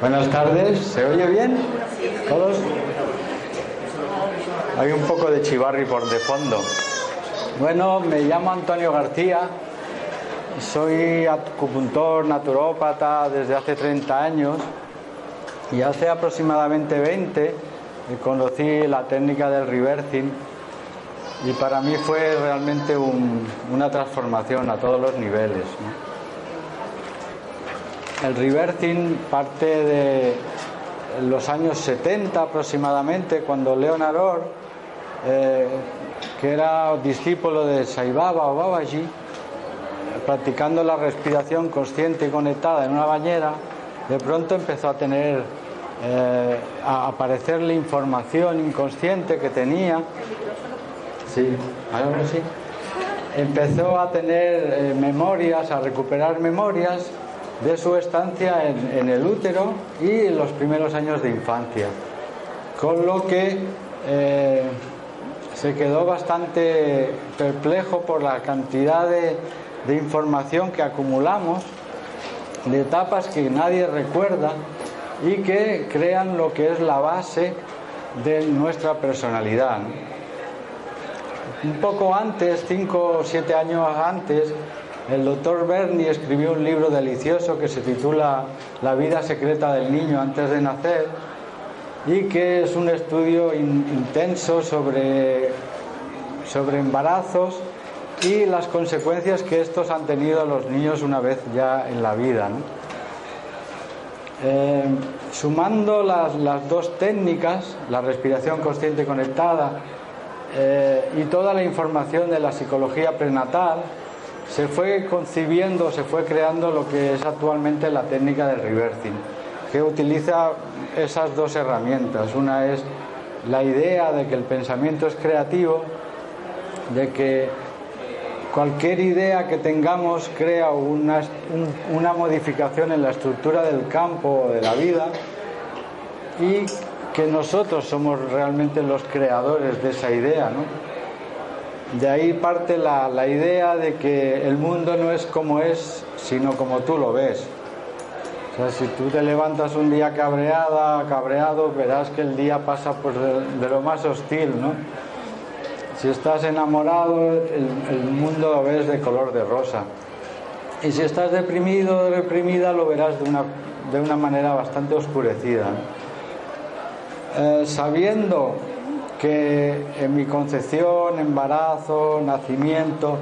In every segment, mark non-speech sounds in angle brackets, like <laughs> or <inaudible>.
Buenas tardes, ¿se oye bien? ¿Todos? Hay un poco de chivarri por de fondo. Bueno, me llamo Antonio García, soy acupuntor, naturópata desde hace 30 años y hace aproximadamente 20 conocí la técnica del reversing y para mí fue realmente un- una transformación a todos los niveles. El reversing parte de los años 70 aproximadamente, cuando Leonard Orr, eh, que era discípulo de Sai Baba o Babaji, practicando la respiración consciente y conectada en una bañera, de pronto empezó a tener, eh, a aparecerle información inconsciente que tenía. Sí, ahora sí. Empezó a tener eh, memorias, a recuperar memorias de su estancia en, el útero y en los primeros años de infancia. Con lo que eh, se quedó bastante perplejo por la cantidad de información que acumulamos, de etapas que nadie recuerda y que crean lo que es la base de nuestra personalidad. Un poco antes, cinco o siete años antes, el doctor Bernie escribió un libro delicioso que se titula La vida secreta del niño antes de nacer y que es un estudio in- intenso sobre, sobre embarazos y las consecuencias que estos han tenido los niños una vez ya en la vida. Eh, sumando las, las dos técnicas, la respiración consciente conectada eh, y toda la información de la psicología prenatal, se fue concibiendo, se fue creando lo que es actualmente la técnica del reversing, que utiliza esas dos herramientas. Una es la idea de que el pensamiento es creativo, de que cualquier idea que tengamos crea una, un- una modificación en la estructura del campo o de la vida y que nosotros somos realmente los creadores de esa idea. ¿no? De ahí parte la, la idea de que el mundo no es como es, sino como tú lo ves. O sea, si tú te levantas un día cabreada, cabreado, verás que el día pasa pues, de, lo más hostil, ¿no? Si estás enamorado, el, mundo lo ves de color de rosa. Y si estás deprimido o reprimida, lo verás de una, de una manera bastante oscurecida. Eh, sabiendo que en mi concepción, embarazo, nacimiento,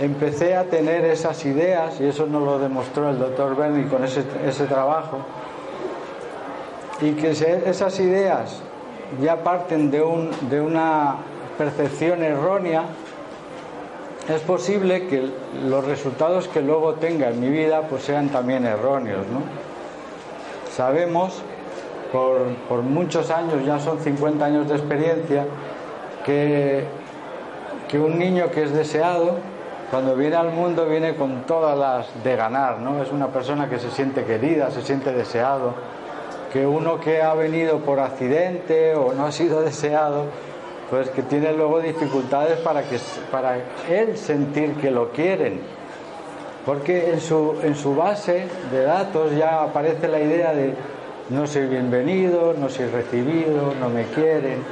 empecé a tener esas ideas, y eso nos lo demostró el doctor Bernie con ese, ese trabajo, y que esas ideas ya parten de, un, de una percepción errónea, es posible que los resultados que luego tenga en mi vida pues sean también erróneos. ¿no? Sabemos por, muchos años, ya son 50 años de experiencia, que, que un niño que es deseado, cuando viene al mundo viene con todas las de ganar, ¿no? Es una persona que se siente querida, se siente deseado, que uno que ha venido por accidente o no ha sido <laughs> deseado, pues que tiene luego dificultades para, que, para él sentir que lo quieren. Porque en su, en su base de datos ya aparece la idea de no soy bienvenido, no soy recibido, no me quieren.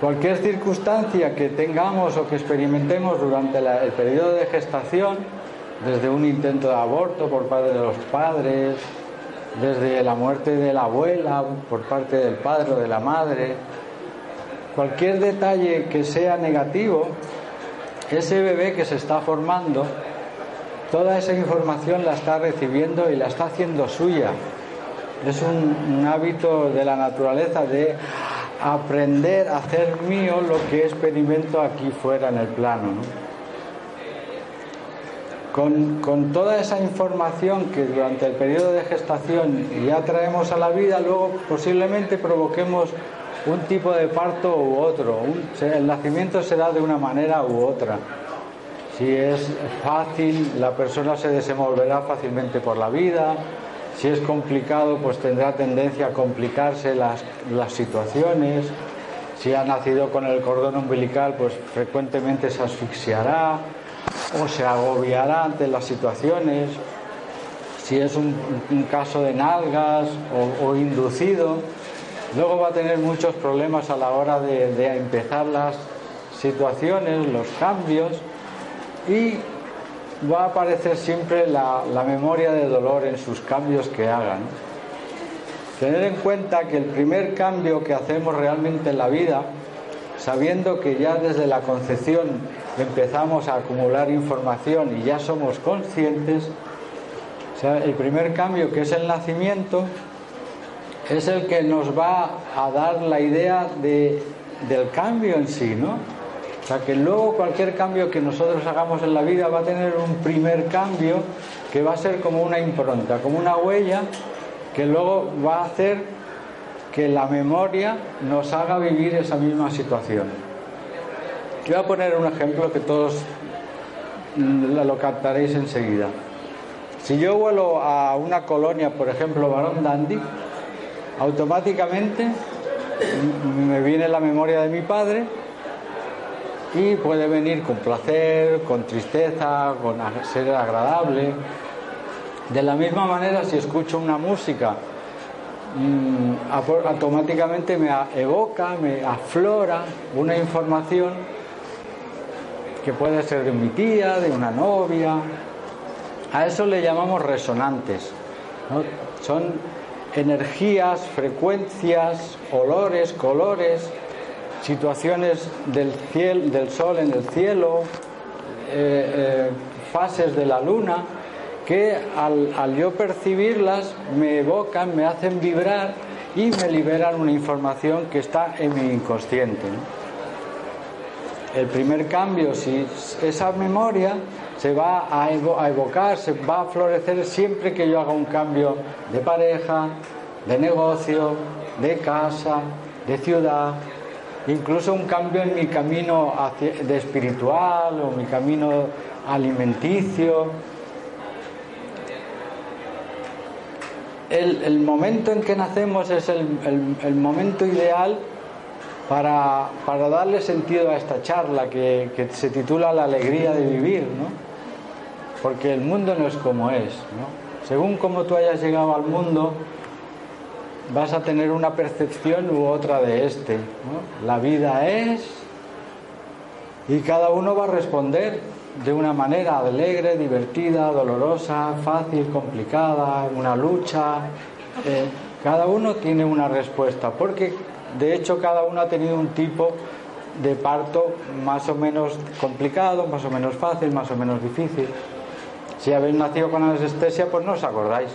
Cualquier circunstancia que tengamos o que experimentemos durante el periodo de gestación, desde un intento de aborto por parte de los padres, desde la muerte de la abuela por parte del padre o de la madre, cualquier detalle que sea negativo, ese bebé que se está formando, toda esa información la está recibiendo y la está haciendo suya. es un, hábito de la naturaleza de aprender a hacer mío lo que experimento aquí fuera en el plano. Con, con, toda esa información que durante el periodo de gestación ya traemos a la vida, luego posiblemente provoquemos un tipo de parto u otro. el nacimiento será de una manera u otra. Si es fácil, la persona se desenvolverá fácilmente por la vida. Si es complicado, pues tendrá tendencia a complicarse las, las situaciones. Si ha nacido con el cordón umbilical, pues frecuentemente se asfixiará o se agobiará ante las situaciones. Si es un, caso de nalgas o inducido, Luego va a tener muchos problemas a la hora de, empezar las situaciones, los cambios y va a aparecer siempre la, memoria de dolor en sus cambios que hagan. Tener en cuenta que el primer cambio que hacemos realmente en la vida, sabiendo que ya desde la concepción empezamos a acumular información y ya somos conscientes, el primer cambio que es el nacimiento, es el que nos va a dar la idea de, del cambio en sí, ¿no? Sea, que luego cualquier cambio que nosotros hagamos en la vida va a tener un primer cambio que va a ser como una impronta, como una huella que luego va a hacer que la memoria nos haga vivir esa misma situación. Voy a poner un ejemplo que todos lo captaréis enseguida. Si yo vuelo a una colonia, por ejemplo, Barón Dandy, automáticamente me viene la memoria de mi padre y puede venir con placer, con tristeza, con ser agradable. De la misma manera, si escucho una música, mm, automáticamente me evoca, me aflora una información que puede ser de mi tía, de una novia. A eso le llamamos resonantes. Son energías, frecuencias, olores, colores, situaciones del, cielo, del sol en el cielo, eh, eh, fases de la luna, que al, yo percibirlas me evocan, me hacen vibrar y me liberan una información que está en mi inconsciente. El primer cambio, si esa memoria se va a, evocar, se va a florecer siempre que yo haga un cambio de pareja, de negocio, de casa, de ciudad, incluso un cambio en mi camino de espiritual o mi camino alimenticio. El, momento en que nacemos es el, momento ideal para, darle sentido a esta charla que, se titula La alegría de vivir, ¿no? porque el mundo no es como es. Según como tú hayas llegado al mundo, vas a tener una percepción u otra de este. La vida es y cada uno va a responder de una manera alegre, divertida, dolorosa, fácil, complicada, una lucha. Eh, cada uno tiene una respuesta, porque de hecho cada uno ha tenido un tipo de parto más o menos complicado, más o menos fácil, más o menos difícil. Si habéis nacido con anestesia, pues no os acordáis,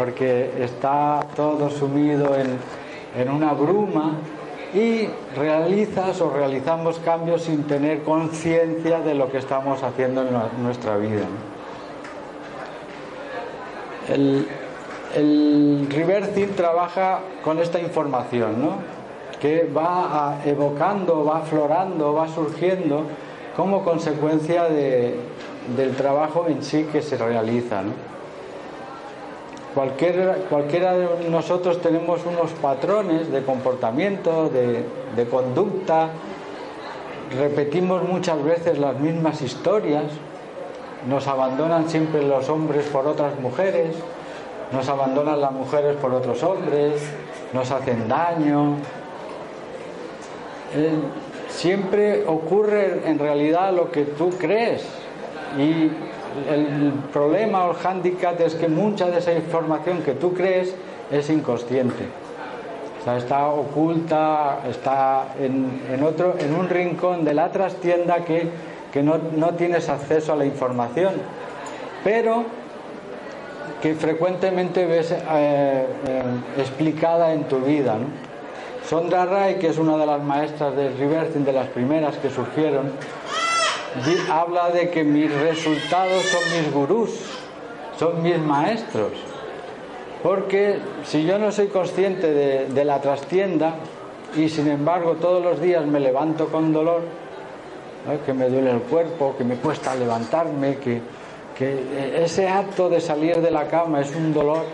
porque está todo sumido en, una bruma y realizas o realizamos cambios sin tener conciencia de lo que estamos haciendo en nuestra vida. El, el reversing trabaja con esta información, ¿no? que va evocando, va aflorando, va surgiendo como consecuencia de, del trabajo en sí que se realiza. Cualquiera de nosotros tenemos unos patrones de comportamiento, de, de conducta, repetimos muchas veces las mismas historias, nos abandonan siempre los hombres por otras mujeres, nos abandonan las mujeres por otros hombres, nos hacen daño. Eh, siempre ocurre en realidad lo que tú crees, y el problema o el hándicap es que mucha de esa información que tú crees es inconsciente. Está oculta, está en, otro, en un rincón de la trastienda que, que no, no tienes acceso a la información. Pero que frecuentemente ves eh, eh, explicada en tu vida. Sondra Ray, que es una de las maestras de Rebirthing, de las primeras que surgieron, habla de que mis resultados son mis gurús, son mis maestros. Porque si yo no soy consciente de, la trastienda y sin embargo todos los días me levanto con dolor, que me duele el cuerpo, que me cuesta levantarme, que, que ese acto de salir de la cama es un dolor,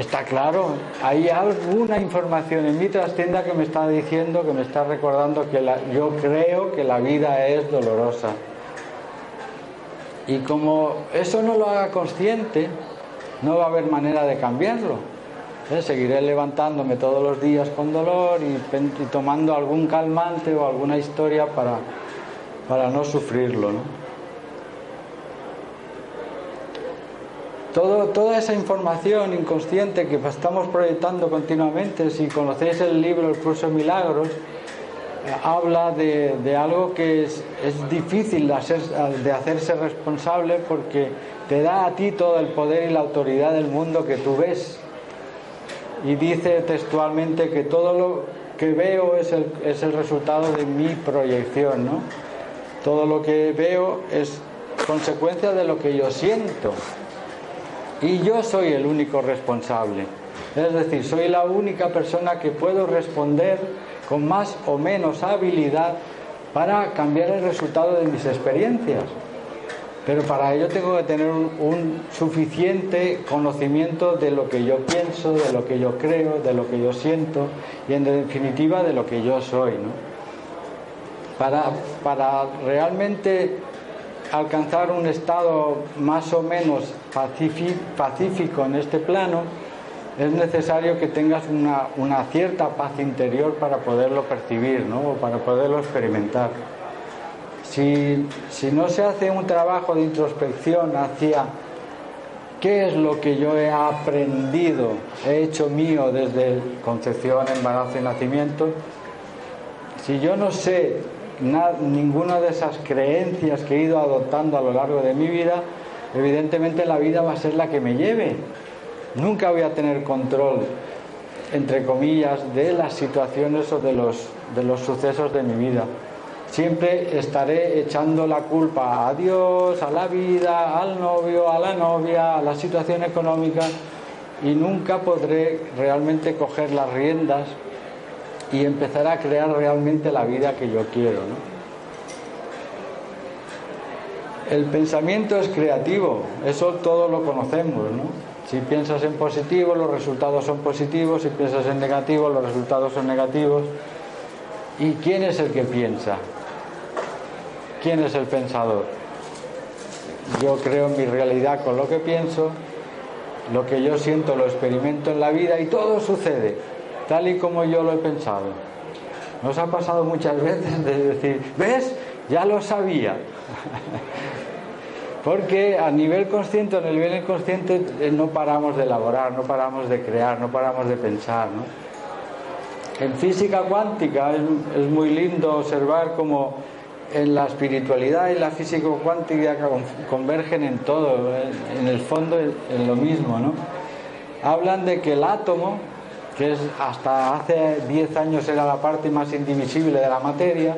está claro, hay alguna información en mi trastienda que me está diciendo, que me está recordando que yo creo que la vida es dolorosa. Y como eso no lo haga consciente, no va a haber manera de cambiarlo. ¿Eh? Seguiré levantándome todos los días con dolor y, tomando algún calmante o alguna historia para, para no sufrirlo. Toda esa información inconsciente que estamos proyectando continuamente, si conocéis el libro El curso de milagros, eh, habla de, algo que es, difícil de, hacer, de hacerse responsable porque te da a ti todo el poder y la autoridad del mundo que tú ves. Y dice textualmente que todo lo que veo es el resultado de mi proyección, ¿no? Todo lo que veo es consecuencia de lo que yo siento. Y yo soy el único responsable. Es decir, soy la única persona que puedo responder con más o menos habilidad para cambiar el resultado de mis experiencias. Pero para ello tengo que tener un, suficiente conocimiento de lo que yo pienso, de lo que yo creo, de lo que yo siento y en definitiva de lo que yo soy. Para, para realmente alcanzar un estado más o menos pacífico en este plano, es necesario que tengas una, cierta paz interior para poderlo percibir ¿no? o para poderlo experimentar. Si, no se hace un trabajo de introspección hacia qué es lo que yo he aprendido, he hecho mío desde concepción, embarazo y nacimiento, si yo no sé ninguna de esas creencias que he ido adoptando a lo largo de mi vida, evidentemente la vida va a ser la que me lleve. Nunca voy a tener control, entre comillas, de las situaciones o de los, de los sucesos de mi vida siempre estaré echando la culpa a Dios, a la vida, al novio, a la novia, a la situación económica y nunca podré realmente coger las riendas y empezar a crear realmente la vida que yo quiero. El pensamiento es creativo, eso todo lo conocemos. ¿no? Si piensas en positivo, los resultados son positivos, si piensas en negativo, los resultados son negativos. ¿Y quién es el que piensa? ¿Quién es el pensador? Yo creo en mi realidad con lo que pienso, lo que yo siento lo experimento en la vida y todo sucede tal y como yo lo he pensado. Nos ha pasado muchas <laughs> veces de decir, ¿ves? Ya lo sabía. <laughs> Porque a nivel consciente, a nivel inconsciente, eh, no paramos de elaborar, no paramos de crear, no paramos de pensar. En física cuántica es muy lindo observar cómo en la espiritualidad y la físico cuántica convergen en todo, en el fondo en lo mismo. Hablan de que el átomo, que es hasta hace 10 años era la parte más indivisible de la materia,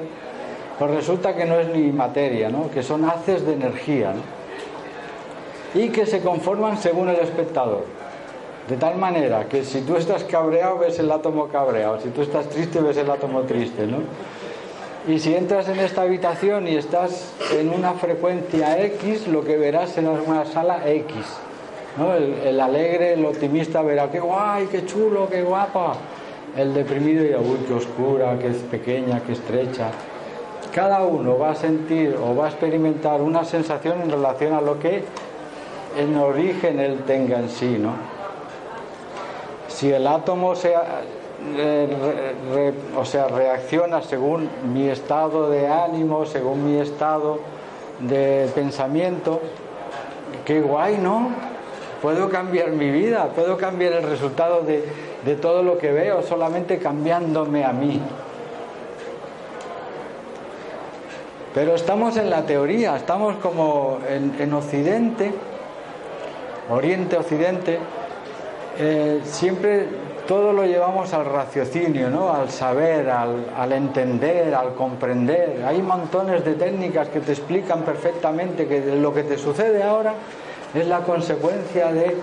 pues resulta que no es ni materia, ¿no? Que son haces de energía, ¿no? Y que se conforman según el espectador. De tal manera que si tú estás cabreado ves el átomo cabreado, si tú estás triste ves el átomo triste, ¿no? Y si entras en esta habitación y estás en una frecuencia X, lo que verás será una sala X. ¿no? El, alegre, el optimista verá qué guay, qué chulo, qué guapa. El deprimido dirá, uy, qué oscura, qué pequeña, qué estrecha. Cada uno va a sentir o va a experimentar una sensación en relación a lo que en origen él tenga en sí. ¿no? Si el átomo sea o sea, reacciona según mi estado de ánimo, según mi estado de pensamiento. Qué guay, ¿no? Puedo cambiar mi vida, puedo cambiar el resultado de, de todo lo que veo solamente cambiándome a mí. Pero estamos en la teoría, estamos como en, en Occidente Oriente, Occidente, eh, siempre todo lo llevamos al raciocinio, al saber, al, entender, al comprender. Hay montones de técnicas que te explican perfectamente que lo que te sucede ahora es la consecuencia de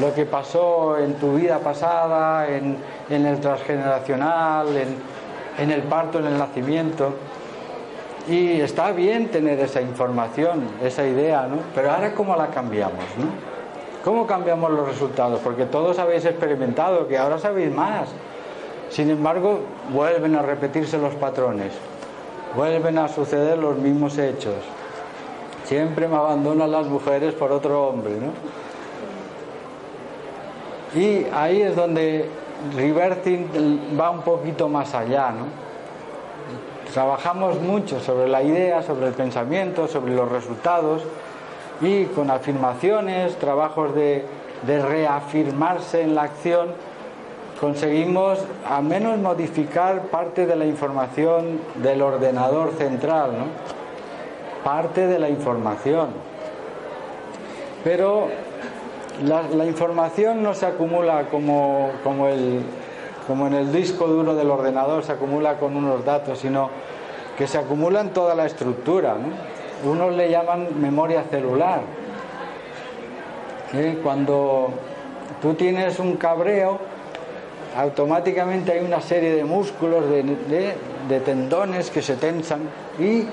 lo que pasó en tu vida pasada, en, el transgeneracional, en, en el parto, en el nacimiento. Y está bien tener esa información, esa idea, ¿no? Pero ahora cómo la cambiamos, ¿no? ¿Cómo cambiamos los resultados? Porque todos habéis experimentado que ahora sabéis más. Sin embargo, vuelven a repetirse los patrones, vuelven a suceder los mismos hechos. Siempre me abandonan las mujeres por otro hombre, ¿no? Y ahí es donde Reversing va un poquito más allá, ¿no? Trabajamos mucho sobre la idea, sobre el pensamiento, sobre los resultados y con afirmaciones, trabajos de, reafirmarse en la acción, conseguimos al menos modificar parte de la información del ordenador central, ¿no? Parte de la información. Pero la, la información no se acumula como, como, el, como en el disco duro del ordenador, se acumula con unos datos, sino que se acumula en toda la estructura. ¿no? Unos le llaman memoria celular. ¿Eh? Cuando tú tienes un cabreo, automáticamente hay una serie de músculos, de, tendones que se tensan y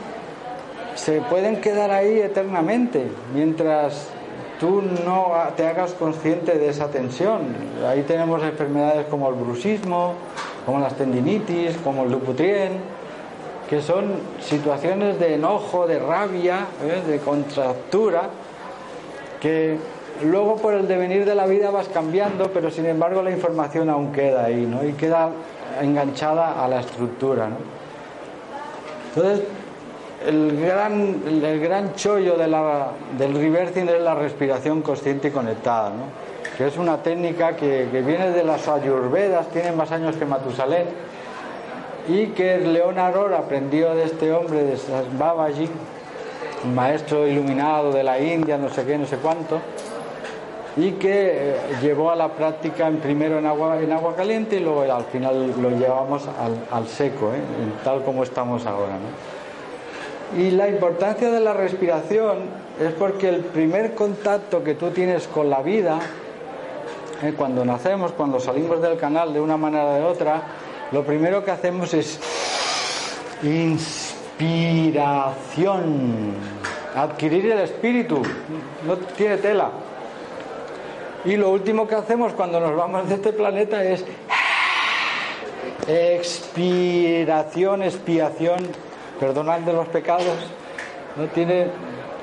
se pueden quedar ahí eternamente mientras tú no te hagas consciente de esa tensión. Ahí tenemos enfermedades como el bruxismo, como las tendinitis, como el Dupuytren, que son situaciones de enojo, de rabia, ¿eh? de contractura, que luego por el devenir de la vida vas cambiando, pero sin embargo la información aún queda ahí, ¿no? Y queda enganchada a la estructura, ¿no? Entonces, el gran, el gran chollo del reversing es la respiración consciente y conectada, que es una técnica que, viene de las ayurvedas, tiene más años que Matusalén, y que León Aror aprendió de este hombre, de Babaji, maestro iluminado de la India, no sé qué, no sé cuánto, y que eh, llevó a la práctica primero en agua, en agua caliente y luego al final lo llevamos al, seco, ¿eh? tal como estamos ahora. Y la importancia de la respiración es porque el primer contacto que tú tienes con la vida, eh, cuando nacemos, cuando salimos del canal de una manera o de otra, lo primero que hacemos es inspiración, adquirir el espíritu, no tiene tela. Y lo último que hacemos cuando nos vamos de este planeta es expiración, expiación perdonar de los pecados, no tiene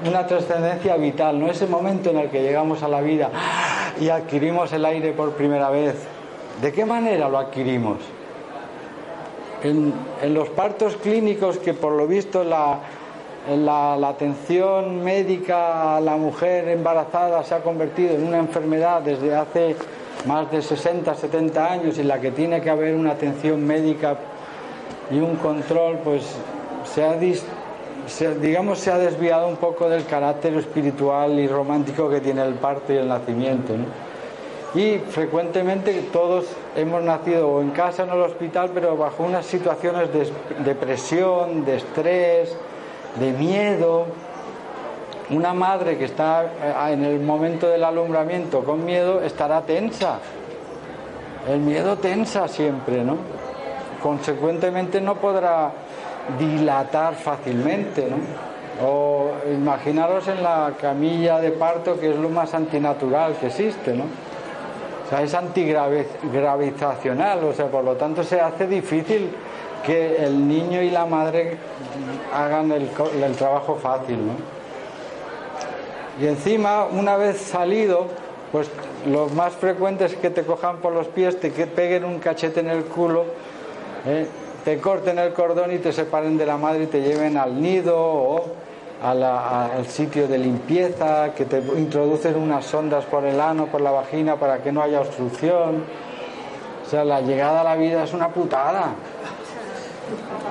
una trascendencia vital, no ese momento en el que llegamos a la vida y adquirimos el aire por primera vez. ¿De qué manera lo adquirimos? En, en los partos clínicos que por lo visto la, la, atención médica a la mujer embarazada se ha convertido en una enfermedad desde hace más de 60, 70 años y la que tiene que haber una atención médica y un control, pues se ha, digamos, se ha desviado un poco del carácter espiritual y romántico que tiene el parto y el nacimiento. Y frecuentemente todos hemos nacido o en casa o en el hospital, pero bajo unas situaciones de depresión, de estrés, de miedo. Una madre que está eh, en el momento del alumbramiento con miedo estará tensa. El miedo tensa siempre, ¿no? Consecuentemente no podrá dilatar fácilmente, ¿no? O imaginaros en la camilla de parto, que es lo más antinatural que existe, ¿no? O sea, es antigravitacional, o sea, por lo tanto se hace difícil que el niño y la madre hagan el, trabajo fácil, ¿no? Y encima, una vez salido, pues lo más frecuente es que te cojan por los pies, te peguen un cachete en el culo, ¿eh? Te corten el cordón y te separen de la madre y te lleven al nido o al sitio de limpieza, que te introducen unas sondas por el ano, por la vagina, para que no haya obstrucción. O sea, la llegada a la vida es una putada.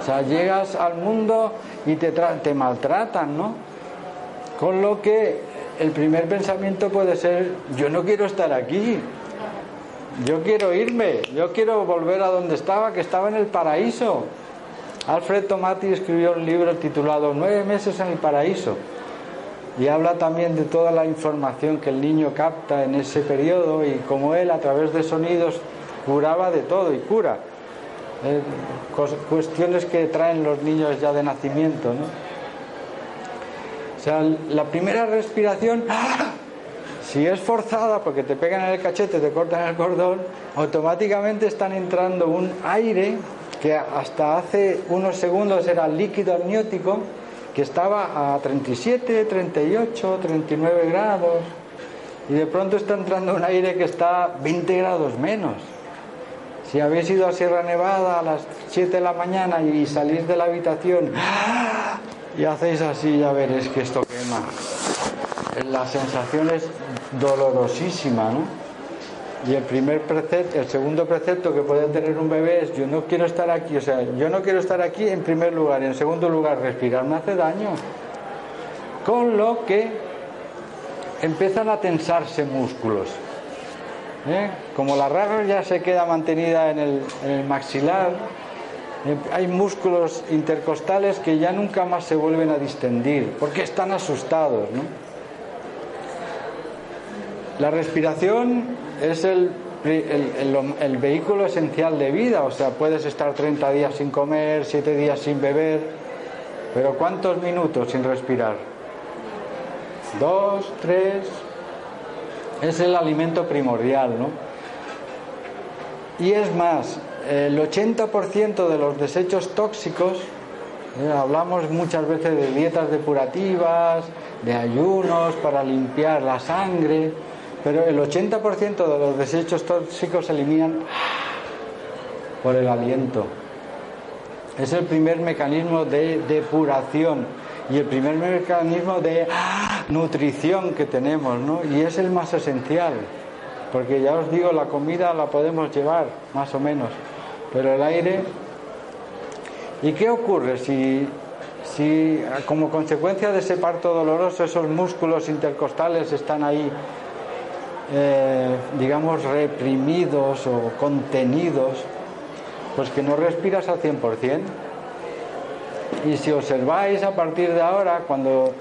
O sea, llegas al mundo y te maltratan, ¿no? Con lo que el primer pensamiento puede ser, yo no quiero estar aquí, yo quiero irme, yo quiero volver a donde estaba, que estaba en el paraíso. Alfred Tomati escribió un libro titulado Nueve meses en el paraíso y habla también de toda la información que el niño capta en ese periodo y como él a través de sonidos curaba de todo y cura. Eh, cuestiones que traen los niños ya de nacimiento. ¿no? O sea, la primera respiración, si es forzada porque te pegan en el cachete, te cortan el cordón, automáticamente están entrando un aire que hasta hace unos segundos era líquido amniótico, que estaba a 37, 38, 39 grados, y de pronto está entrando un aire que está 20 grados menos. Si habéis ido a Sierra Nevada a las 7 de la mañana y salís de la habitación y hacéis así, ya veréis que esto quema. La sensación es dolorosísima, ¿no? Y el primer precepto, el segundo precepto que puede tener un bebé es yo no quiero estar aquí, o sea, yo no quiero estar aquí en primer lugar, en segundo lugar respirar me hace daño. Con lo que empiezan a tensarse músculos. ¿eh? Como la raga ya se queda mantenida en el, maxilar, eh, hay músculos intercostales que ya nunca más se vuelven a distendir, porque están asustados. La respiración es el, el, vehículo esencial de vida, o sea, puedes estar 30 días sin comer, 7 días sin beber, pero ¿cuántos minutos sin respirar? Dos, tres, es el alimento primordial, ¿no? Y es más, el 80% de los desechos tóxicos, eh, hablamos muchas veces de dietas depurativas, de ayunos para limpiar la sangre, pero el 80% de los desechos tóxicos se eliminan por el aliento. Es el primer mecanismo de depuración y el primer mecanismo de nutrición que tenemos, ¿no? Y es el más esencial, porque ya os digo, la comida la podemos llevar, más o menos, pero el aire... ¿Y qué ocurre si, si como consecuencia de ese parto doloroso esos músculos intercostales están ahí, eh, digamos, reprimidos o contenidos? Pues que no respiras al 100%. Y si observáis a partir de ahora, cuando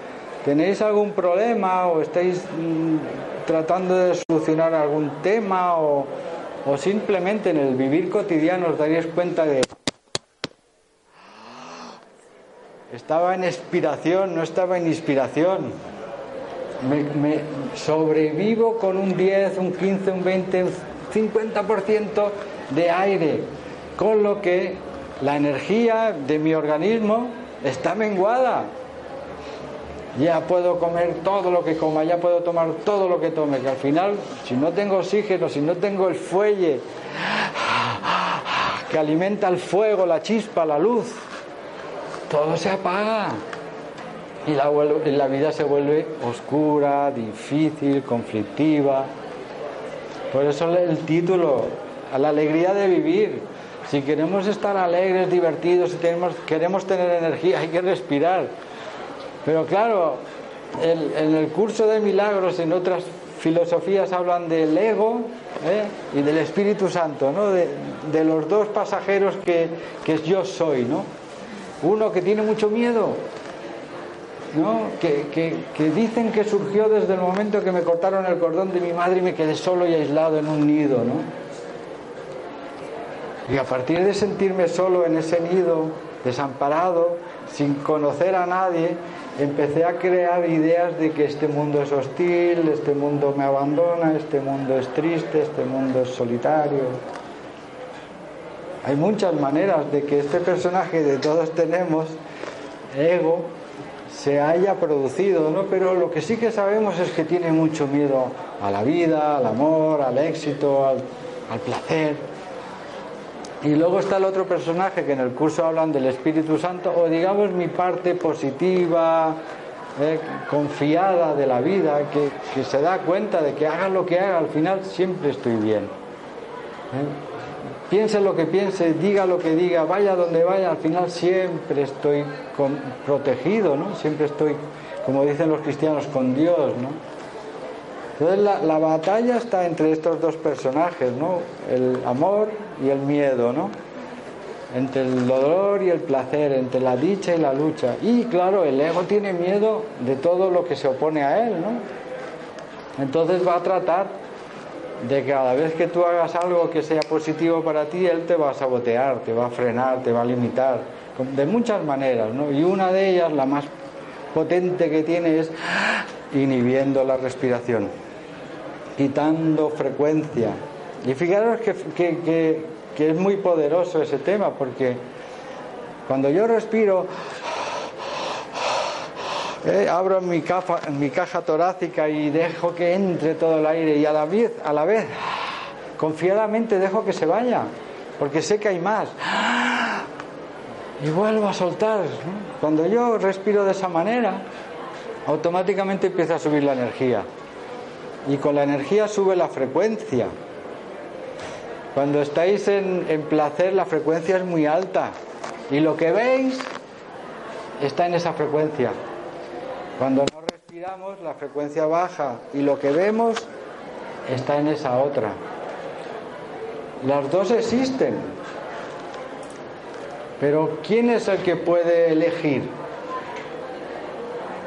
tenéis algún problema o estáis mm, tratando de solucionar algún tema o, o simplemente en el vivir cotidiano os daréis cuenta de estaba en expiración, no estaba en inspiración. Me, sobrevivo con un 10, un 15, un 20, un 50% de aire, con lo que la energía de mi organismo está menguada. Ya puedo comer todo lo que coma, ya puedo tomar todo lo que tome, que al final, si no tengo oxígeno, si no tengo el fuelle que alimenta el fuego, la chispa, la luz, todo se apaga. Y la, y la vida se vuelve oscura, difícil, conflictiva. Por eso el título, a la alegría de vivir. Si queremos estar alegres, divertidos, si tenemos, queremos tener energía, hay que respirar. Pero claro, en el curso de milagros, en otras filosofías hablan del ego ¿eh? y del Espíritu Santo, ¿no? de, los dos pasajeros que, que, yo soy. ¿no? Uno que tiene mucho miedo, ¿no? que, que, dicen que surgió desde el momento que me cortaron el cordón de mi madre y me quedé solo y aislado en un nido. ¿no? Y a partir de sentirme solo en ese nido, desamparado, sin conocer a nadie, empecé a crear ideas de que este mundo es hostil, este mundo me abandona, este mundo es triste, este mundo es solitario. Hay muchas maneras de que este personaje de todos tenemos, ego, se haya producido, ¿no? Pero lo que sí que sabemos es que tiene mucho miedo a la vida, al amor, al éxito, al, placer. Y luego está el otro personaje que en el curso hablan del Espíritu Santo, o digamos mi parte positiva, eh, confiada de la vida, que, se da cuenta de que haga lo que haga, al final siempre estoy bien. ¿eh? Piense lo que piense, diga lo que diga, vaya donde vaya, al final siempre estoy protegido, ¿no? Siempre estoy, como dicen los cristianos, con Dios, ¿no? Entonces la, la, batalla está entre estos dos personajes, ¿no? El amor y el miedo, ¿no? Entre el dolor y el placer, entre la dicha y la lucha. Y claro, el ego tiene miedo de todo lo que se opone a él, ¿no? Entonces va a tratar de que cada vez que tú hagas algo que sea positivo para ti, él te va a sabotear, te va a frenar, te va a limitar, de muchas maneras, ¿no? Y una de ellas, la más potente que tiene, es inhibiendo la respiración, quitando frecuencia. Y fijaros que, que es muy poderoso ese tema, porque cuando yo respiro, eh, abro mi, caja torácica y dejo que entre todo el aire y a la vez, a la vez confiadamente dejo que se vaya, porque sé que hay más. Y vuelvo a soltar. Cuando yo respiro de esa manera, automáticamente empieza a subir la energía. Y con la energía sube la frecuencia. Cuando estáis en placer, la frecuencia es muy alta. Y lo que veis está en esa frecuencia. Cuando no respiramos, la frecuencia baja y lo que vemos está en esa otra. Las dos existen. Pero ¿quién es el que puede elegir?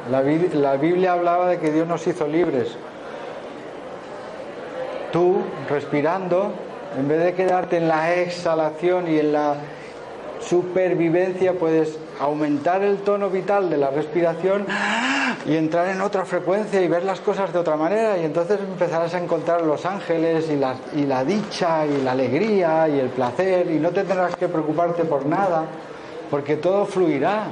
La, Biblia hablaba de que Dios nos hizo libres. Tú, respirando, en vez de quedarte en la exhalación y en la supervivencia, puedes aumentar el tono vital de la respiración y entrar en otra frecuencia y ver las cosas de otra manera y entonces empezarás a encontrar los ángeles y la, y la dicha y la alegría y el placer y no tendrás que preocuparte por nada porque todo fluirá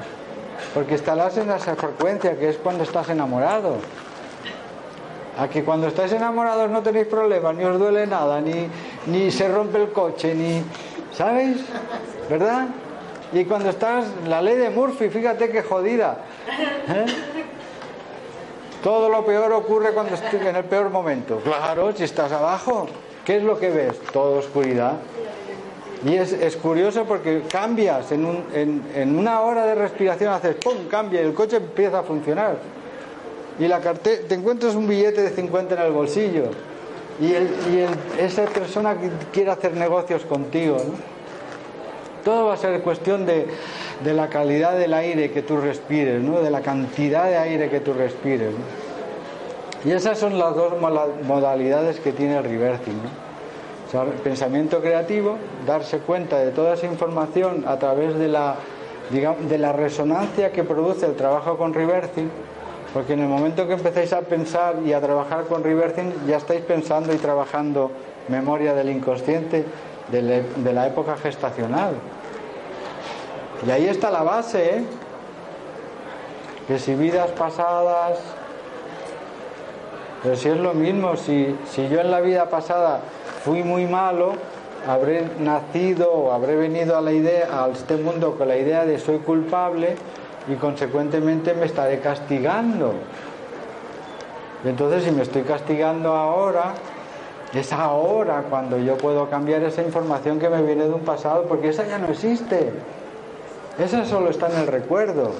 porque estarás en esa frecuencia que es cuando estás enamorado a que cuando estáis enamorados no tenéis problemas ni os duele nada ni, ni se rompe el coche ni ¿sabéis? ¿verdad? Y cuando estás la ley de Murphy fíjate qué jodida ¿eh? Todo lo peor ocurre cuando estoy en el peor momento. Claro, si estás abajo, ¿qué es lo que ves? Toda oscuridad. Y es, curioso porque cambias en, un, en, una hora de respiración, haces ¡pum! cambia y el coche empieza a funcionar. Y la carte te encuentras un billete de 50 en el bolsillo. Y, el, y esa persona quiere hacer negocios contigo. Todo va a ser cuestión de, la calidad del aire que tú respires, ¿no? de la cantidad de aire que tú respires. Y esas son las dos modalidades que tiene el reversing. O sea, pensamiento creativo, darse cuenta de toda esa información a través de la, resonancia que produce el trabajo con reversing, porque en el momento que empecéis a pensar y a trabajar con reversing, ya estáis pensando y trabajando memoria del inconsciente de la época gestacional. Y ahí está la base, ¿eh? que si vidas pasadas, pero si es lo mismo, si, si yo en la vida pasada fui muy malo, habré nacido o habré venido a la idea, a este mundo con la idea de soy culpable y consecuentemente me estaré castigando. entonces si me estoy castigando ahora, es ahora cuando yo puedo cambiar esa información que me viene de un pasado, porque esa ya no existe. Esa solo está en el recuerdo.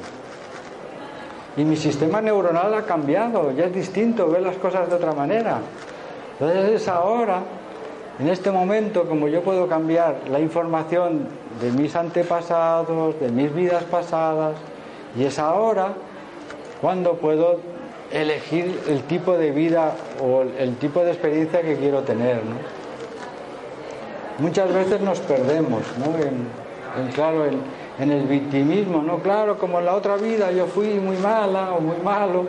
Y mi sistema neuronal ha cambiado, ya es distinto, ve las cosas de otra manera. Entonces es ahora, en este momento, como yo puedo cambiar la información de mis antepasados, de mis vidas pasadas, y es ahora cuando puedo elegir el tipo de vida o el tipo de experiencia que quiero tener. Muchas veces nos perdemos, ¿no? claro, en, en el victimismo, ¿no? Claro, como en la otra vida yo fui muy mala o muy malo,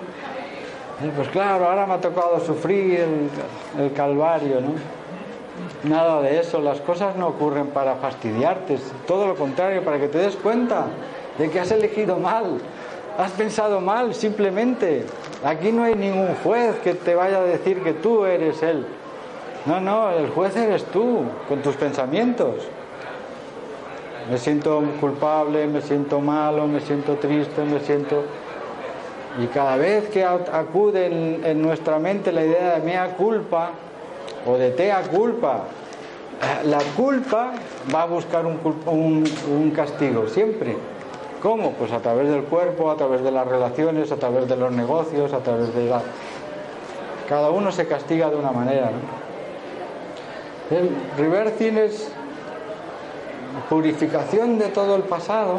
pues claro, ahora me ha tocado sufrir el, calvario, ¿no? Nada de eso, las cosas no ocurren para fastidiarte, todo lo contrario, para que te des cuenta de que has elegido mal, has pensado mal simplemente. Aquí no hay ningún juez que te vaya a decir que tú eres él. No, no, el juez eres tú, con tus pensamientos me siento culpable, me siento malo, me siento triste, me siento... Y cada vez que acude en, nuestra mente la idea de mea culpa o de tea culpa, la culpa va a buscar un, un, castigo, siempre. ¿Cómo? Pues a través del cuerpo, a través de las relaciones, a través de los negocios, a través de la... Cada uno se castiga de una manera. El reversing es purificación de todo el pasado,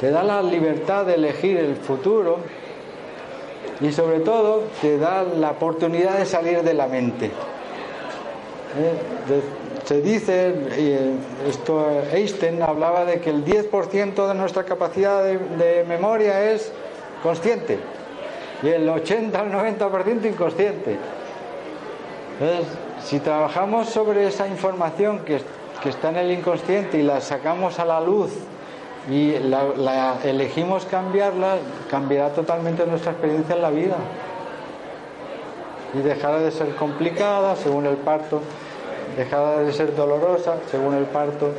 te da la libertad de elegir el futuro y sobre todo te da la oportunidad de salir de la mente. ¿Eh? se dice, eh, esto, Einstein hablaba de que el 10% de nuestra capacidad de, memoria es consciente y el 80 al 90% inconsciente. Entonces, si trabajamos sobre esa información que, que, está en el inconsciente y la sacamos a la luz y la, elegimos cambiarla, cambiará totalmente nuestra experiencia en la vida. Y dejará de ser complicada según el parto, dejará de ser dolorosa según el parto.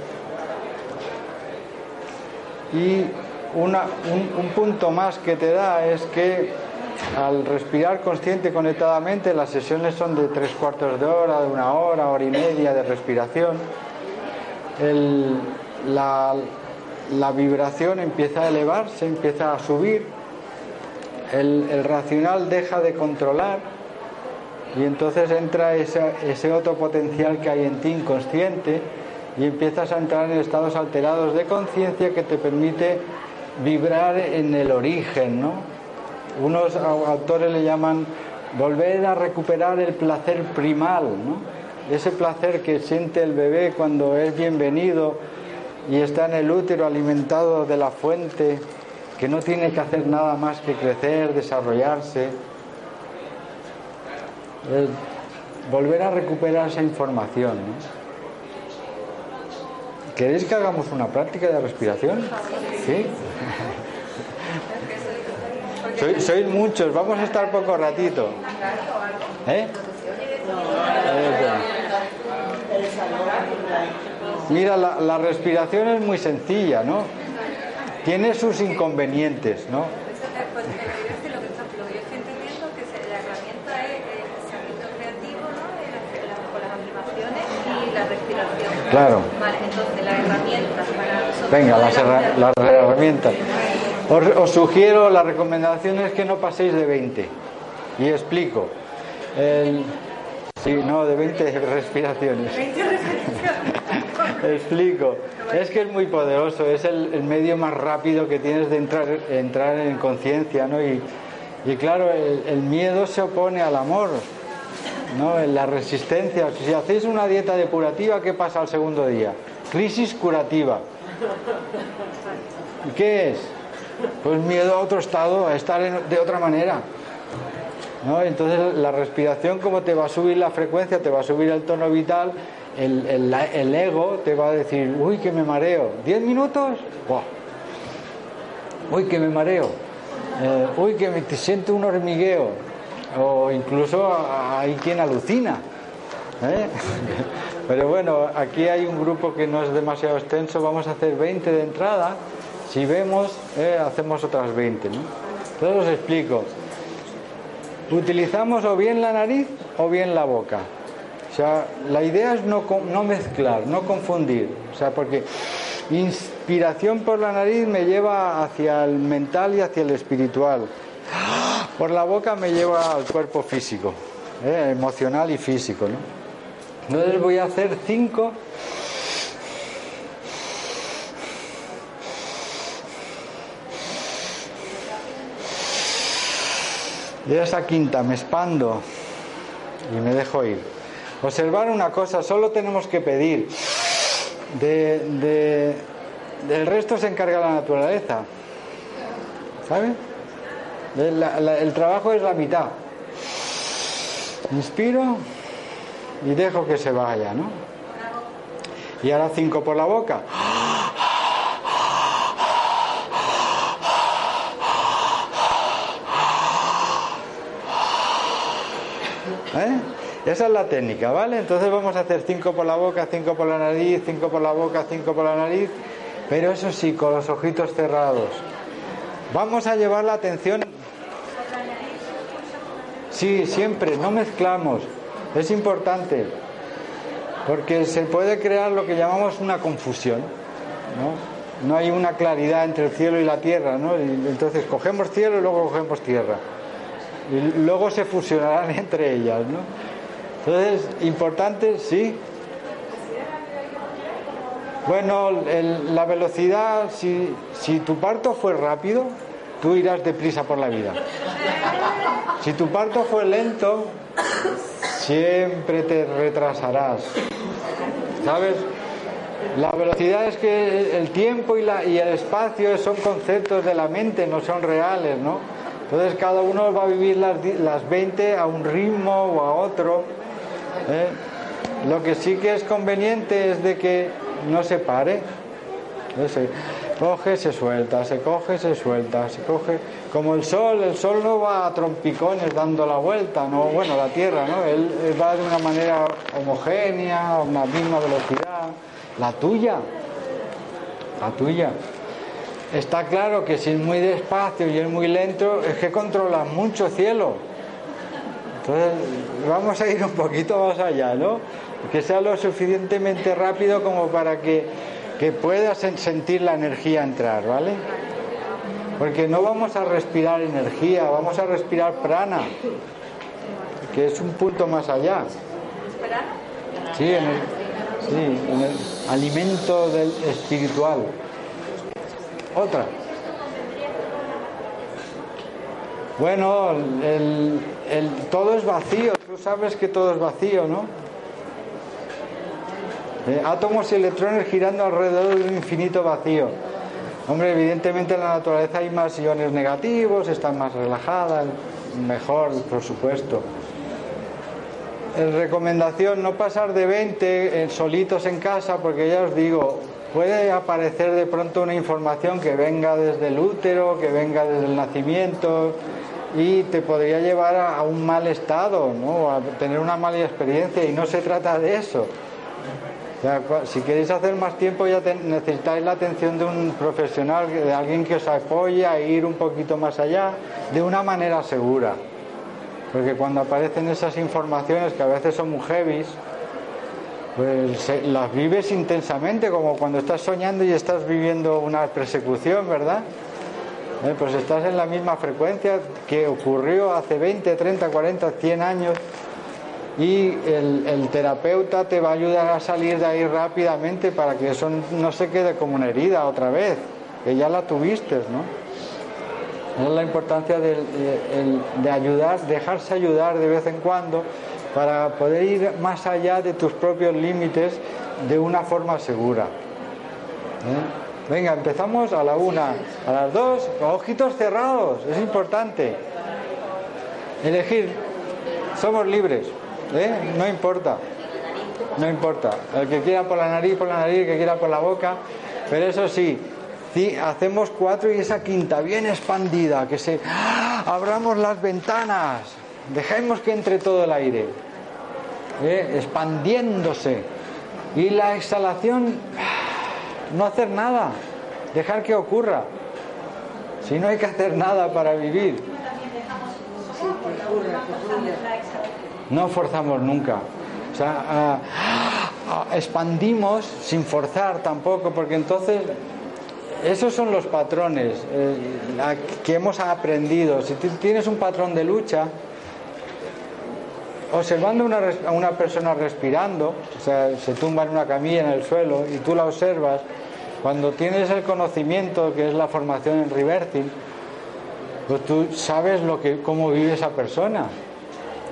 Y un, un punto más que te da es que al respirar consciente conectadamente, las sesiones son de tres cuartos de hora, de una hora, hora y media de respiración. El, la, la vibración empieza a elevarse, empieza a subir, el, racional deja de controlar y entonces entra ese, otro potencial que hay en ti inconsciente y empiezas a entrar en estados alterados de conciencia que te permite vibrar en el origen, ¿no? Unos autores le llaman volver a recuperar el placer primal, ¿no? Ese placer que siente el bebé cuando es bienvenido y está en el útero alimentado de la fuente que no tiene que hacer nada más que crecer, desarrollarse. volver a recuperar esa información. ¿Queréis que hagamos una práctica de respiración? ¿Sí? <laughs> sois, muchos, vamos a estar poco ratito. ¿Eh? Mira, la, respiración es muy sencilla, ¿no? Tiene sus inconvenientes, ¿no? Claro. Vale, entonces las herramientas para Venga, las, herramientas. Os, os, sugiero, la recomendación es que no paséis de 20. Y explico. El, Sí, no, de 20 respiraciones. Explico. Es que es muy poderoso, es el, medio más rápido que tienes de entrar, entrar en conciencia, ¿no? Y, claro, el, miedo se opone al amor, ¿no? En la resistencia. Si hacéis una dieta depurativa, ¿qué pasa al segundo día? Crisis curativa. ¿Y qué es? Pues miedo a otro estado, a estar de otra manera. Entonces la respiración como te va a subir la frecuencia, te va a subir el tono vital, el, ego te va a decir, uy, que me mareo, ¿10 minutos? Uy, que me mareo, eh, uy, que me siento un hormigueo, o incluso hay quien alucina. ¿eh? <laughs> Pero bueno, aquí hay un grupo que no es demasiado extenso, vamos a hacer 20 de entrada, si vemos, eh, hacemos otras 20. ¿no? Entonces os explico. Utilizamos o bien la nariz o bien la boca. Sea, la idea es no, no mezclar, no confundir. O sea, porque inspiración por la nariz me lleva hacia el mental y hacia el espiritual. Por la boca me lleva al cuerpo físico, ¿eh? emocional y físico. ¿no? Entonces voy a hacer cinco Y esa quinta me expando y me dejo ir. Observar una cosa, solo tenemos que pedir. De, del resto se encarga la naturaleza. ¿Sabe? el trabajo es la mitad. Inspiro y dejo que se vaya, ¿no? Y ahora cinco por la boca. ¿Eh? Esa es la técnica, ¿vale? Entonces vamos a hacer 5 por la boca, 5 por la nariz, 5 por la boca, 5 por la nariz, pero eso sí, con los ojitos cerrados. Vamos a llevar la atención. Sí, siempre, no mezclamos. Es importante. porque se puede crear lo que llamamos una confusión. ¿no? no hay una claridad entre el cielo y la tierra. ¿no? entonces cogemos cielo y luego cogemos tierra. Y luego se fusionarán <laughs> entre ellas. ¿no? Entonces, importante, sí. Bueno, la velocidad, si, si tu parto fue rápido, tú irás deprisa por la vida. Si tu parto fue lento, siempre te retrasarás. ¿Sabes? La velocidad es que el tiempo y, la, y el espacio son conceptos de la mente, no son reales, ¿no? Entonces cada uno va a vivir las, las 20 a un ritmo o a otro. ¿Eh? Lo que sí que es conveniente es de que no se pare. Se coge, se suelta, se coge, se suelta, se coge. Como el sol, el sol no va a trompicones dando la vuelta, no, bueno, la tierra, ¿no? Él, va de una manera homogénea, a una misma velocidad. La tuya, la tuya. Está claro que si es muy despacio y es muy lento, es que controlas mucho cielo. Entonces, vamos a ir un poquito más allá, ¿no? Que sea lo suficientemente rápido como para que, que puedas sentir la energía entrar, ¿vale? Porque no vamos a respirar energía, vamos a respirar prana, que es un punto más allá. Sí, en el, sí, en el alimento del espiritual. Otra. Bueno, el, el, todo es vacío, tú sabes que todo es vacío, ¿no? Eh, átomos y electrones girando alrededor de un infinito vacío. Hombre, evidentemente en la naturaleza hay más iones negativos, están más relajadas, mejor, por supuesto. En recomendación, no pasar de 20 eh, solitos en casa, porque ya os digo, puede aparecer de pronto una información que venga desde el útero, que venga desde el nacimiento, y te podría llevar a, un mal estado, ¿no? a tener una mala experiencia, y no se trata de eso si queréis hacer más tiempo ya necesitáis la atención de un profesional, de alguien que os apoye a ir un poquito más allá de una manera segura. Porque cuando aparecen esas informaciones que a veces son muy heavy, pues las vives intensamente, como cuando estás soñando y estás viviendo una persecución, ¿verdad? Eh, pues estás en la misma frecuencia que ocurrió hace 20, 30, 40, 100 años y el, terapeuta te va a ayudar a salir de ahí rápidamente para que eso no se quede como una herida otra vez, que ya la tuviste, ¿no? es la importancia de, ayudar, dejarse ayudar de vez en cuando para poder ir más allá de tus propios límites de una forma segura. ¿eh? Venga, empezamos a la una, a las dos, con ojitos cerrados, es importante. Elegir, somos libres. ¿Eh? No importa. No importa. El que quiera por la nariz, por la nariz, el que quiera por la boca. Pero eso sí, hacemos cuatro y esa quinta bien expandida, que se ¡Ah! abramos las ventanas, dejemos que entre todo el aire, ¿eh? expandiéndose. Y la exhalación, no hacer nada, dejar que ocurra. Si no hay que hacer nada para vivir. No forzamos nunca. O sea, ah, ah, expandimos sin forzar tampoco, porque entonces esos son los patrones eh, que hemos aprendido. Si tienes un patrón de lucha, observando una, a una persona respirando, o sea, se tumba en una camilla en el suelo y tú la observas, cuando tienes el conocimiento que es la formación en reversing, pues tú sabes lo que, cómo vive esa persona.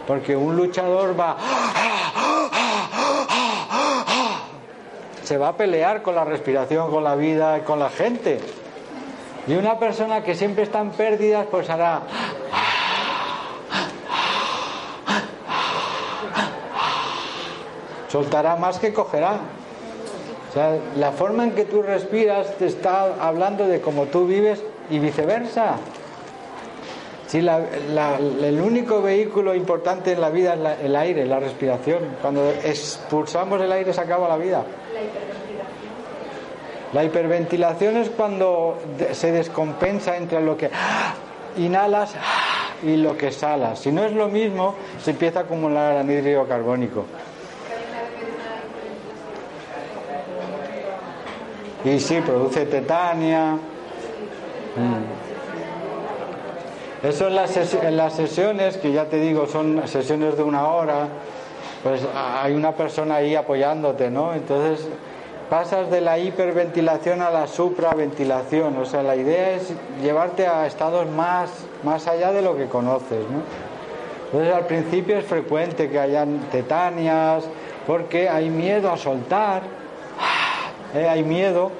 Porque un luchador va... Se va a pelear con la respiración, con la vida, con la gente. Y una persona que siempre está en pérdidas, pues hará... Soltará más que cogerá. Sea, la forma en que tú respiras te está hablando de cómo tú vives y viceversa. Si el único vehículo importante en la vida es el aire, la respiración. Cuando expulsamos el aire se acaba la vida. La hiperventilación es cuando se descompensa entre lo que inhalas y lo que exhalas. Si no es lo mismo, se empieza a acumular anhídrido carbónico. Y sí, produce tetania. Mm. Eso en las, las sesiones, que ya te digo, son sesiones de una hora, pues hay una persona ahí apoyándote, ¿no? Entonces pasas de la hiperventilación a la supraventilación. O sea, la idea es llevarte a estados más, más allá de lo que conoces, ¿no? Entonces al principio es frecuente que hayan tetanias, porque hay miedo a soltar, ¿eh? hay miedo.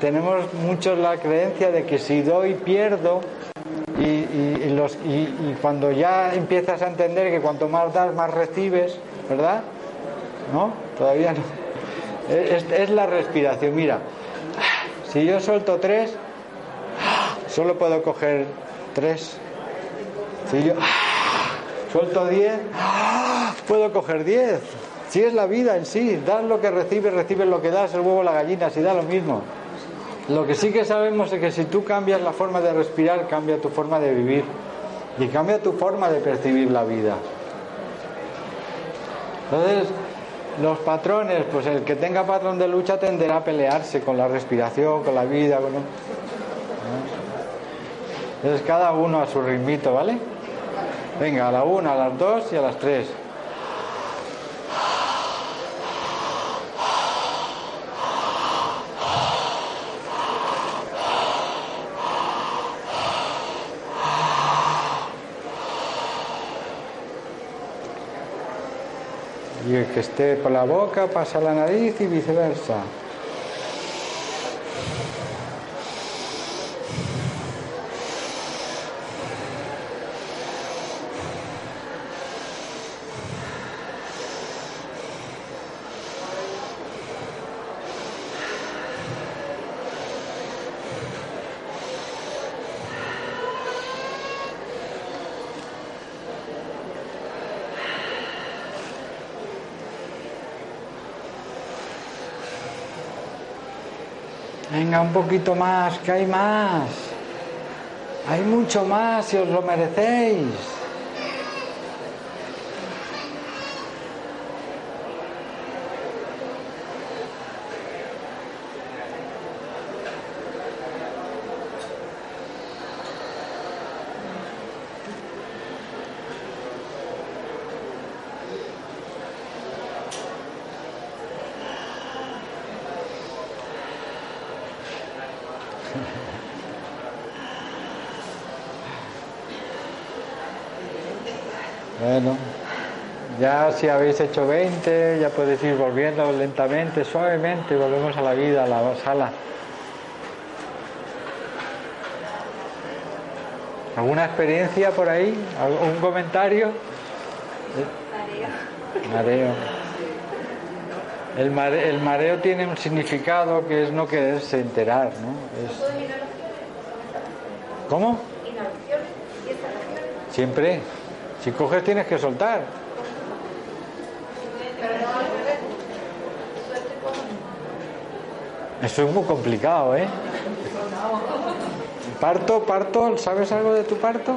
tenemos muchos la creencia de que si doy pierdo y, los, y, cuando ya empiezas a entender que cuanto más das más recibes, ¿verdad? ¿No? Todavía no. <laughs> Es, la respiración. Mira, si yo suelto tres, <gasps> solo puedo coger tres. Si yo <gasps> suelto diez, <gasps> puedo coger diez. Si es la vida en sí, das lo que recibes, recibes lo que das, el huevo, la gallina, si da lo mismo. Lo que sí que sabemos es que si tú cambias la forma de respirar, cambia tu forma de vivir y cambia tu forma de percibir la vida. Entonces, los patrones, pues el que tenga patrón de lucha tenderá a pelearse con la respiración, con la vida. Con... Entonces cada uno a su ritmito, ¿vale? Venga, a la una, a las dos y a las tres. Y el que esté por la boca pasa a la nariz y viceversa. Venga, un poquito más, que hay más. Hay mucho más si os lo merecéis. Bueno, ya si habéis hecho 20, ya podéis ir volviendo lentamente, suavemente, volvemos a la vida, a la sala. ¿Alguna experiencia por ahí? ¿Algún comentario? Mareo. El mareo, el mareo tiene un significado que es no quererse enterar, ¿no? ¿Cómo? Siempre. Si coges tienes que soltar. Eso es muy complicado, ¿eh? Parto, parto, ¿sabes algo de tu parto?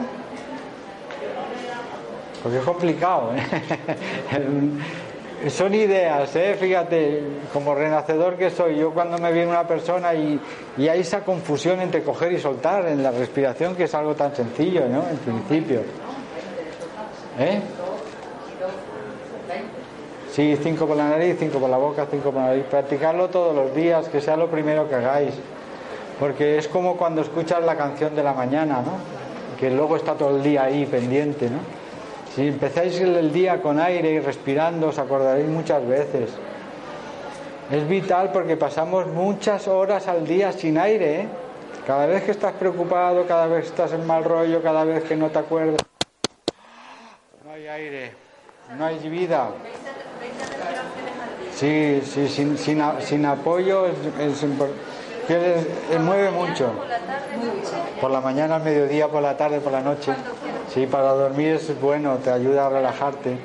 Porque es complicado, ¿eh? <laughs> Son ideas, ¿eh? Fíjate, como renacedor que soy, yo cuando me viene una persona y, y hay esa confusión entre coger y soltar en la respiración, que es algo tan sencillo, ¿no? En principio. ¿Eh? Sí, cinco por la nariz, cinco por la boca, cinco por la nariz. Practicarlo todos los días, que sea lo primero que hagáis. Porque es como cuando escuchas la canción de la mañana, ¿no? Que luego está todo el día ahí pendiente, ¿no? Si empezáis el día con aire y respirando, os acordaréis muchas veces. Es vital porque pasamos muchas horas al día sin aire, ¿eh? Cada vez que estás preocupado, cada vez que estás en mal rollo, cada vez que no te acuerdas hay aire, no hay vida. Sí, sí, sin, sin, sin apoyo es, es, mueve mucho. Por la mañana, al mediodía, por la tarde, por la noche. Sí, para dormir es bueno, te ayuda a relajarte.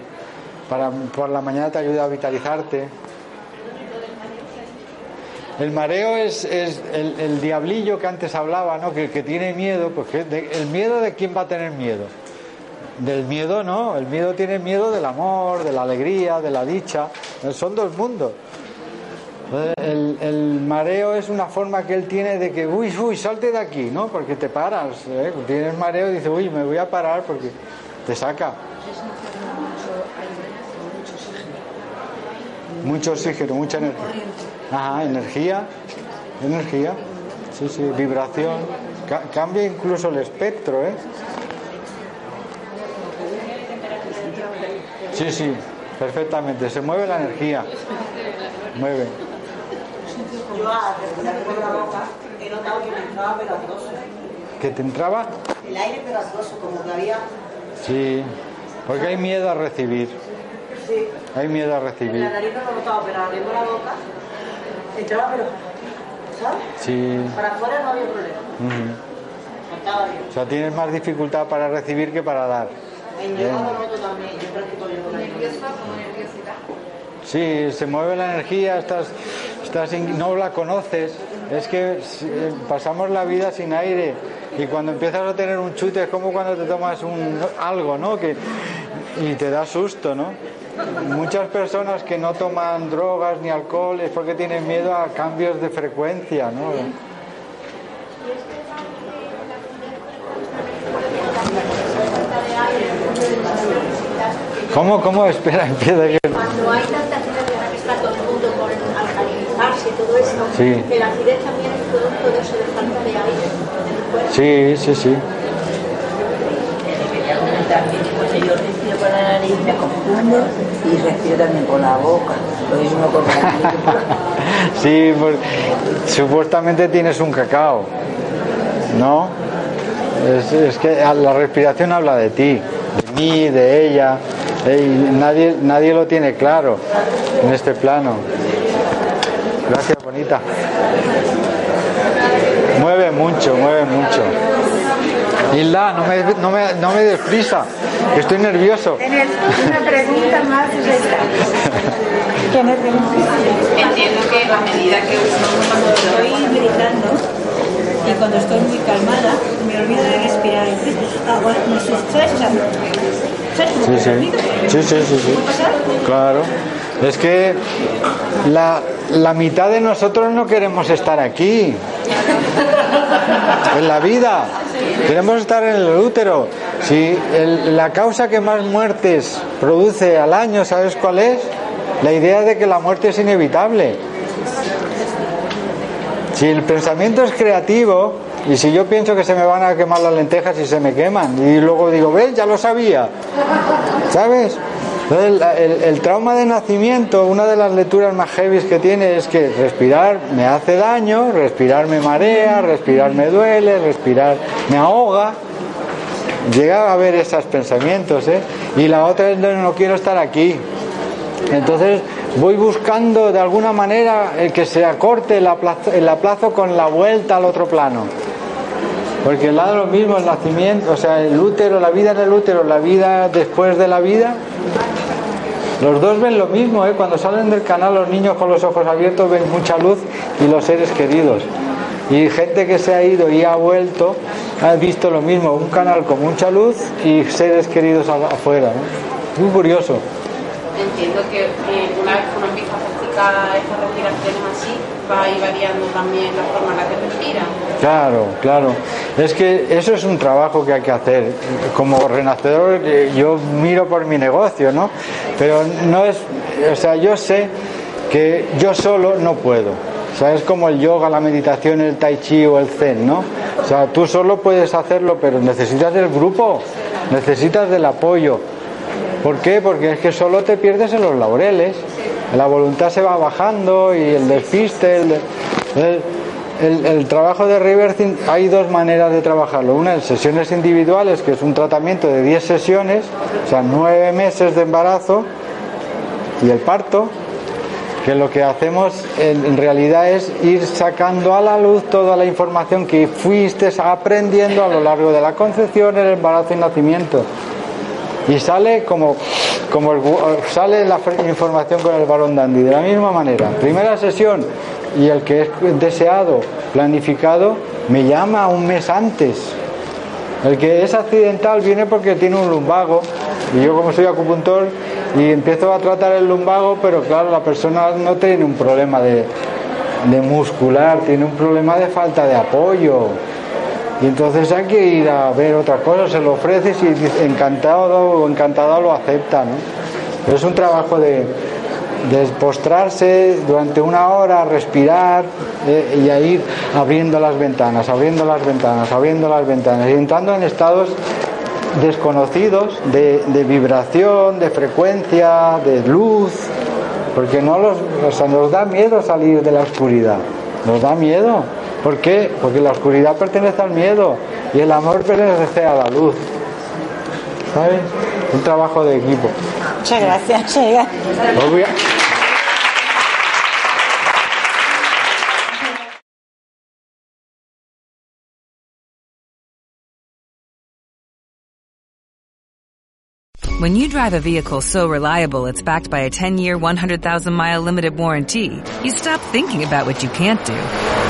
Para, por la mañana te ayuda a vitalizarte. El mareo es, es el, diablillo que antes hablaba, ¿no? Que, que tiene miedo, pues el miedo de quién va a tener miedo. Del miedo no, el miedo tiene miedo del amor, de la alegría, de la dicha. Son dos mundos. El, mareo es una forma que él tiene de que, uy, uy, salte de aquí, ¿no? Porque te paras. ¿eh? Tienes mareo y dices, uy, me voy a parar porque te saca. Mucho oxígeno, mucha energía. Ajá, energía, energía, sí, sí, vibración. cambia incluso el espectro, ¿eh? Sí, sí, perfectamente. Se mueve la energía. Mueve. Yo a la boca he notado que me entraba pero ¿Que te entraba? El aire pero como que había... Sí, porque hay miedo a recibir. Sí. Hay miedo a recibir. En la nariz no lo notaba, pero abriendo la boca entraba pero... ¿Sabes? Sí. Para afuera no había problema. O sea, tienes más dificultad para recibir que para dar. En yoga lo noto también, yo practico yoga. ¿Nerviosa como nerviosidad? Sí, se mueve la energía, estás, estás no la conoces. Es que eh, pasamos la vida sin aire y cuando empiezas a tener un chute es como cuando te tomas un, algo, ¿no? Que, y te da susto, ¿no? Muchas personas que no toman drogas ni alcohol es porque tienen miedo a cambios de frecuencia, ¿no? ¿Cómo, cómo? Espera, empieza que... Cuando hay tanta acidez que está todo el mundo por alcalinizarse y todo eso, sí. el acidez también es producto de eso de falta de aire en el cuerpo. Sí, sí, sí. yo respiro por la nariz, me confundo y respiro también por la boca. Lo mismo con la <laughs> Sí, pues, supuestamente tienes un cacao, ¿no? Es, es que la respiración habla de ti, de mí, de ella nadie, nadie lo tiene claro en este plano. Gracias, bonita. Mueve mucho, mueve mucho. Hilda, no me, no me, no me desprisa, que estoy nervioso. Una pregunta más. <laughs> Entiendo que a medida que cuando estoy gritando y cuando estoy muy calmada, olvido de respirar. Sí, sí. Sí, sí, sí, sí. Claro. Es que la, la mitad de nosotros no queremos estar aquí. En la vida. Queremos estar en el útero. Si la causa que más muertes produce al año, ¿sabes cuál es? La idea de que la muerte es inevitable. Si el pensamiento es creativo, y si yo pienso que se me van a quemar las lentejas y se me queman, y luego digo, ves, ya lo sabía, ¿sabes? el, trauma de nacimiento, una de las lecturas más heavy que tiene es que respirar me hace daño, respirar me marea, respirar me duele, respirar me ahoga. Llega a haber esos pensamientos, ¿eh? Y la otra es no, no quiero estar aquí. Entonces voy buscando de alguna manera el que se acorte el el aplazo con la vuelta al otro plano. Porque el lado lo mismo, el nacimiento, o sea, el útero, la vida en el útero, la vida después de la vida, los dos ven lo mismo, ¿eh? cuando salen del canal los niños con los ojos abiertos ven mucha luz y los seres queridos. Y gente que se ha ido y ha vuelto ha visto lo mismo, un canal con mucha luz y seres queridos afuera. Muy curioso. Entiendo que una vez que uno empieza a estas respiraciones así, va a ir variando también la forma en la que respira. Claro, claro. Es que eso es un trabajo que hay que hacer. Como renacedor eh, yo miro por mi negocio, ¿no? Pero no es, o sea, yo sé que yo solo no puedo. O sea, es como el yoga, la meditación, el tai chi o el zen, ¿no? O sea, tú solo puedes hacerlo, pero necesitas del grupo, necesitas del apoyo. ¿Por qué? Porque es que solo te pierdes en los laureles. La voluntad se va bajando y el despiste. El, el, trabajo de reversing hay dos maneras de trabajarlo. Una en sesiones individuales, que es un tratamiento de 10 sesiones, o sea, 9 meses de embarazo y el parto, que lo que hacemos en, realidad es ir sacando a la luz toda la información que fuiste aprendiendo a lo largo de la concepción, el embarazo y nacimiento. Y sale como, como sale la información con el varón dandy, de la misma manera. Primera sesión, y el que es deseado, planificado, me llama un mes antes. El que es accidental viene porque tiene un lumbago y yo como soy acupuntor y empiezo a tratar el lumbago, pero claro, la persona no tiene un problema de, de muscular, tiene un problema de falta de apoyo. Y entonces hay que ir a ver otra cosa, se lo ofreces y encantado o encantado lo acepta. ¿no? Pero es un trabajo de, de postrarse durante una hora, respirar eh, y a ir abriendo las ventanas, abriendo las ventanas, abriendo las ventanas y entrando en estados desconocidos de, de vibración, de frecuencia, de luz, porque no los, o sea, nos da miedo salir de la oscuridad, nos da miedo. ¿Por qué? Porque la oscuridad pertenece al miedo y el amor pertenece a la luz. ¿Sabes? Un trabajo de equipo. Muchas gracias. Sheila. Os When you drive a vehicle so reliable it's backed by a 10-year, 100,000-mile limited warranty, you stop thinking about what you can't do and